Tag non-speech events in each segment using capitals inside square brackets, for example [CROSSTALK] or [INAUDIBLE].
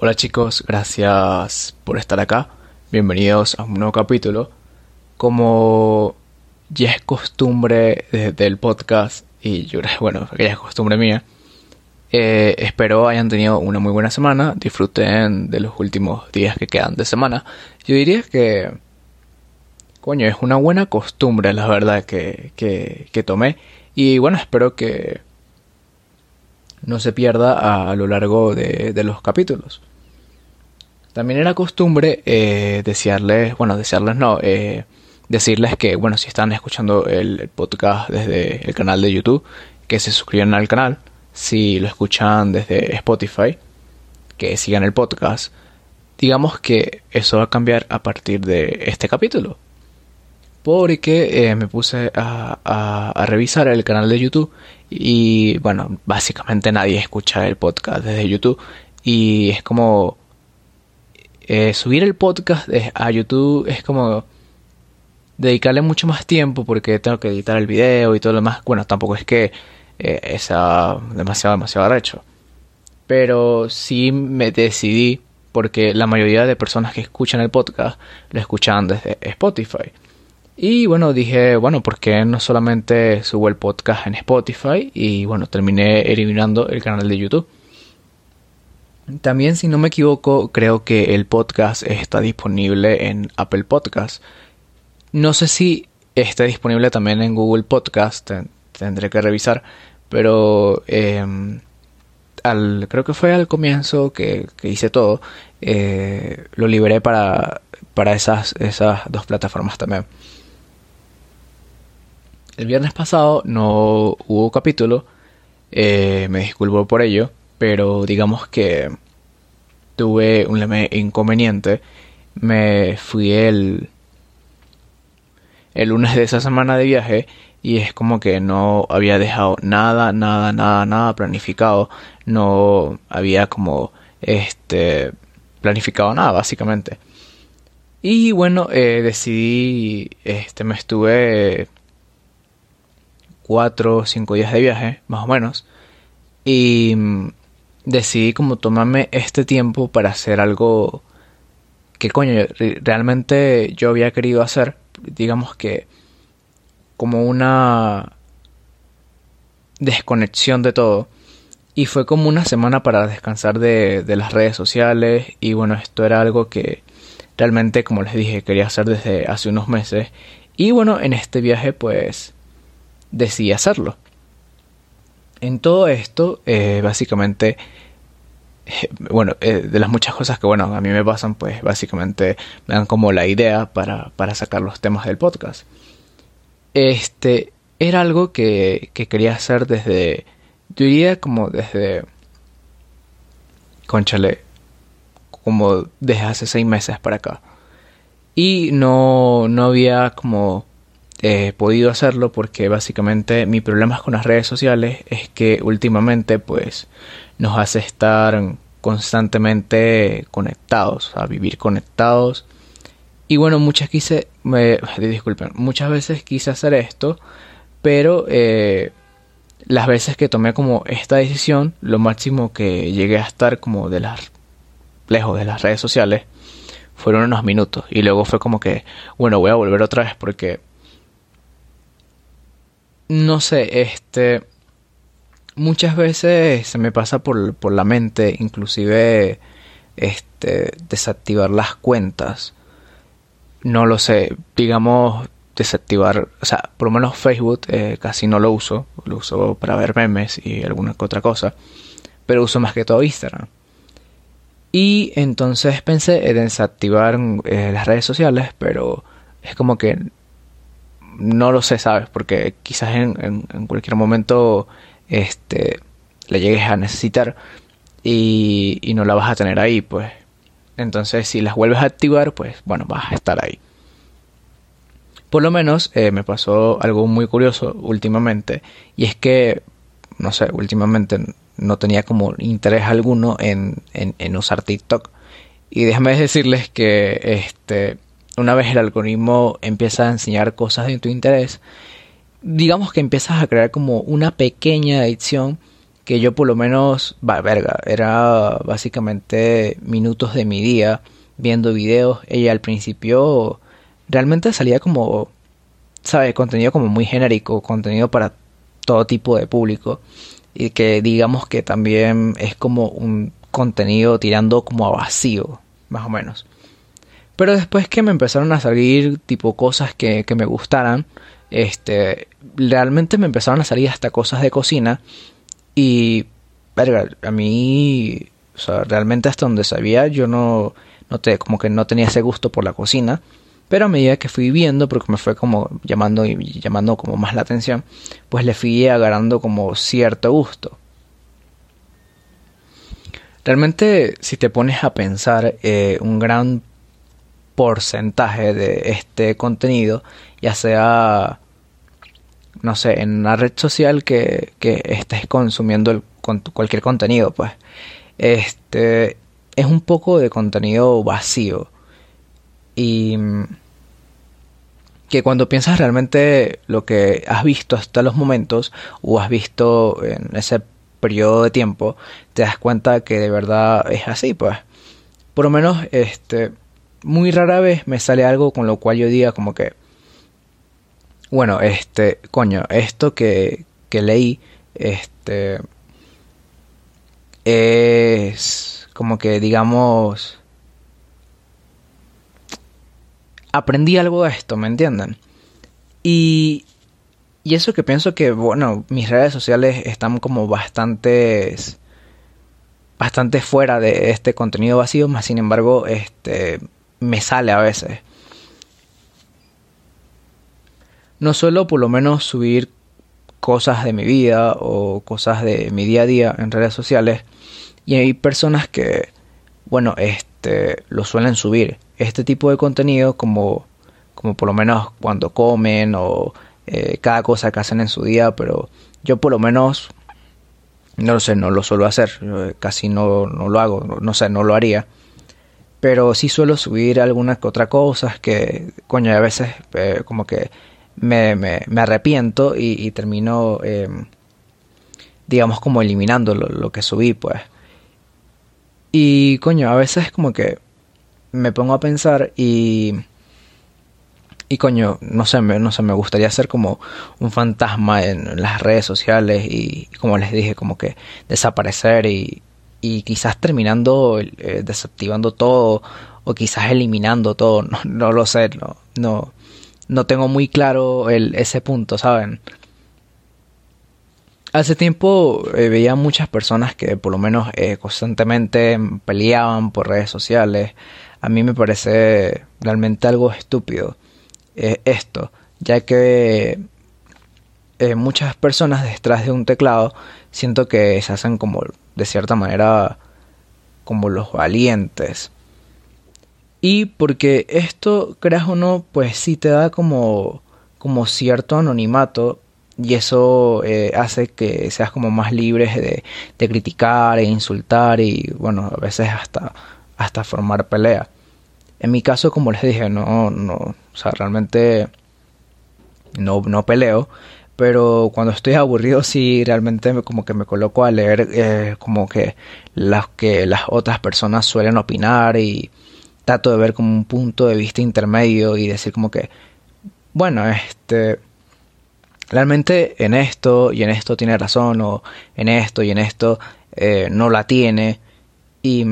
Hola chicos, gracias por estar acá. Bienvenidos a un nuevo capítulo. Como ya es costumbre del podcast, y yo [LAUGHS] bueno, ya es costumbre mía, eh, espero hayan tenido una muy buena semana, disfruten de los últimos días que quedan de semana. Yo diría que, coño, es una buena costumbre, la verdad, que, que, tomé. Y bueno, espero que no se pierda a, lo largo de, de los capítulos. También era costumbre eh, desearles, bueno, desearles no, eh, decirles que, bueno, si están escuchando el podcast desde el canal de YouTube, que se suscriban al canal. Si lo escuchan desde Spotify, que sigan el podcast. Digamos que eso va a cambiar a partir de este capítulo. Porque eh, me puse a, a revisar el canal de YouTube y, bueno, básicamente nadie escucha el podcast desde YouTube. Y es como eh, subir el podcast a YouTube es como dedicarle mucho más tiempo porque tengo que editar el video y todo lo demás. Bueno, tampoco es que eh, sea demasiado, demasiado arrecho. Pero sí me decidí porque la mayoría de personas que escuchan el podcast lo escuchan desde Spotify. Y bueno, dije, bueno, ¿por qué no solamente subo el podcast en Spotify? Y bueno, terminé eliminando el canal de YouTube. También, si no me equivoco, creo que el podcast está disponible en Apple Podcast. No sé si está disponible también en Google Podcast, tendré que revisar, pero em, al, creo que fue al comienzo que, hice todo, eh, lo liberé para, para esas, esas dos plataformas también. El viernes pasado no hubo capítulo, eh, me disculpo por ello, pero digamos que tuve un inconveniente. Me fui el, el lunes de esa semana de viaje y es como que no había dejado nada, nada, nada, nada planificado. No había como este planificado nada básicamente. Y bueno, eh, decidí, este, me estuve cuatro o cinco días de viaje, más o menos. Y decidí como tomarme este tiempo para hacer algo que coño realmente yo había querido hacer digamos que como una desconexión de todo. Y fue como una semana para descansar de, de las redes sociales. Y bueno esto era algo que realmente como les dije quería hacer desde hace unos meses. Y bueno en este viaje pues decidí hacerlo en todo esto eh, básicamente bueno, eh, de las muchas cosas que, bueno, a mí me pasan, pues básicamente me dan como la idea para, para sacar los temas del podcast. Este, era algo que, que quería hacer desde, yo diría como desde, conchale, como desde hace seis meses para acá. Y no, no había como eh, podido hacerlo porque básicamente mi problema con las redes sociales es que últimamente pues nos hace estar constantemente conectados, a vivir conectados. Y bueno, muchas quise, me, [LAUGHS] disculpen, muchas veces quise hacer esto, pero eh, las veces que tomé como esta decisión, lo máximo que llegué a estar como de las lejos de las redes sociales fueron unos minutos y luego fue como que, bueno, voy a volver otra vez porque no sé, este muchas veces se me pasa por, por la mente, inclusive este, desactivar las cuentas. No lo sé, digamos desactivar, o sea, por lo menos Facebook eh, casi no lo uso, lo uso para ver memes y alguna otra cosa, pero uso más que todo Instagram. Y entonces pensé en desactivar eh, las redes sociales, pero es como que no lo sé, ¿sabes? Porque quizás en, en cualquier momento este, le llegues a necesitar y, y no la vas a tener ahí, pues. Entonces, si las vuelves a activar, pues bueno, vas a estar ahí. Por lo menos eh, me pasó algo muy curioso últimamente y es que, no sé, últimamente no tenía como interés alguno en, en, en usar TikTok. Y déjame decirles que este, una vez el algoritmo empieza a enseñar cosas de tu interés, digamos que empiezas a crear como una pequeña adicción que yo por lo menos, va, verga, era básicamente minutos de mi día viendo videos. Ella al principio realmente salía como, ¿sabes? Contenido como muy genérico, contenido para todo tipo de público. Y que digamos que también es como un contenido tirando como a vacío, más o menos. Pero después que me empezaron a salir tipo cosas que, que me gustaran, este, realmente me empezaron a salir hasta cosas de cocina y, verga, a mí, o sea, realmente hasta donde sabía, yo no, no te, como que no tenía ese gusto por la cocina. Pero a medida que fui viendo, porque me fue como llamando y llamando como más la atención, pues le fui agarrando como cierto gusto. Realmente, si te pones a pensar, eh, un gran porcentaje de este contenido, ya sea no sé, en una red social que, que estés consumiendo el, cualquier contenido, pues, este, es un poco de contenido vacío. Y que cuando piensas realmente lo que has visto hasta los momentos, o has visto en ese periodo de tiempo, te das cuenta que de verdad es así, pues. Por lo menos, este, muy rara vez me sale algo con lo cual yo diga como que, bueno, este, coño, esto que, que leí, este, es como que, digamos, aprendí algo de esto, ¿me entienden? Y, y eso que pienso que, bueno, mis redes sociales están como bastantes, bastante fuera de este contenido vacío, más sin embargo, este, me sale a veces. No suelo por lo menos subir cosas de mi vida o cosas de mi día a día en redes sociales. Y hay personas que bueno este lo suelen subir. Este tipo de contenido como como por lo menos cuando comen o eh, cada cosa que hacen en su día pero yo por lo menos no lo sé no lo suelo hacer. Eh, casi no, no lo hago no sé no lo haría pero sí suelo subir algunas que otras cosas que coño a veces eh, como que me, me, arrepiento y, termino, em, digamos, como eliminando lo, que subí, pues. Y coño, a veces como que me pongo a pensar y... Y coño, no sé, me, no sé, me gustaría ser como un fantasma en, las redes sociales y, como les dije, como que desaparecer y, y quizás terminando eh, desactivando todo o quizás eliminando todo, [LAUGHS] no, no lo sé, no, no, no tengo muy claro el, ese punto, ¿saben? Hace tiempo eh, veía muchas personas que por lo menos eh, constantemente peleaban por redes sociales. A mí me parece realmente algo estúpido esto, ya que muchas personas detrás de un teclado siento que se hacen como de cierta manera como los valientes y porque esto, creas o no, pues sí te da como, como cierto anonimato y eso eh, hace que seas como más libre de, de, criticar e insultar y bueno, a veces hasta, hasta formar pelea. En mi caso, como les dije, no, no, o sea, realmente no, no peleo, pero cuando estoy aburrido sí realmente me, como que me coloco a leer eh, como que las que las otras personas suelen opinar y trato de ver como un punto de vista intermedio y decir como que, bueno, este, realmente en esto y en esto tiene razón o en esto y en esto eh, no la tiene. Y,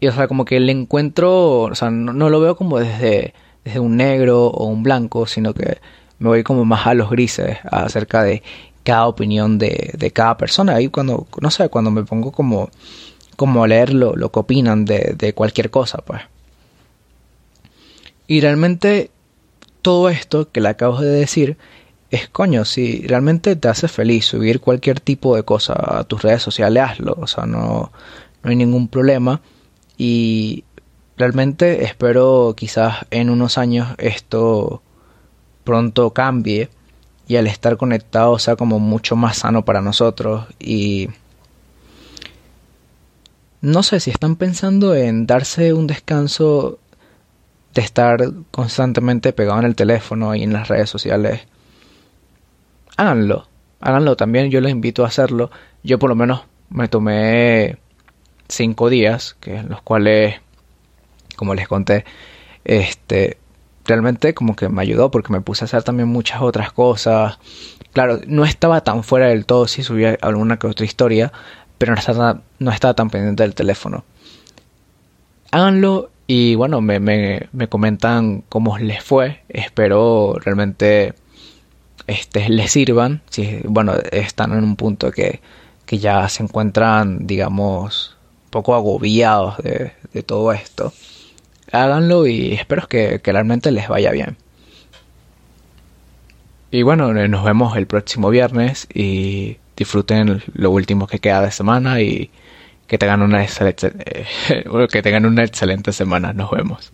y o sea como que el encuentro o sea no, lo veo como desde desde un negro o un blanco sino que me voy como más a los grises acerca de cada opinión de, de cada persona ahí cuando no sé cuando me pongo como como leer lo, que opinan de, de cualquier cosa, pues. Y realmente todo esto que le acabo de decir es coño, si realmente te hace feliz subir cualquier tipo de cosa a tus redes sociales, hazlo, o sea, no, no hay ningún problema. Y realmente espero quizás en unos años esto pronto cambie y al estar conectado sea como mucho más sano para nosotros y no sé si están pensando en darse un descanso de estar constantemente pegado en el teléfono y en las redes sociales. Háganlo. háganlo también, yo les invito a hacerlo. Yo por lo menos me tomé cinco días, que en los cuales, como les conté, este, realmente como que me ayudó porque me puse a hacer también muchas otras cosas. Claro, no estaba tan fuera del todo, si subía alguna que otra historia, pero no estaba, no estaba tan pendiente del teléfono. Háganlo y bueno, me, me, me comentan cómo les fue. Espero realmente este, les sirvan. Si, bueno, están en un punto que, que ya se encuentran, digamos, poco agobiados de todo esto. Háganlo y espero que, realmente les vaya bien. Y bueno, nos vemos el próximo viernes y disfruten lo último que queda de semana y que tengan una excelente, [LAUGHS] que tengan una excelente semana. Nos vemos.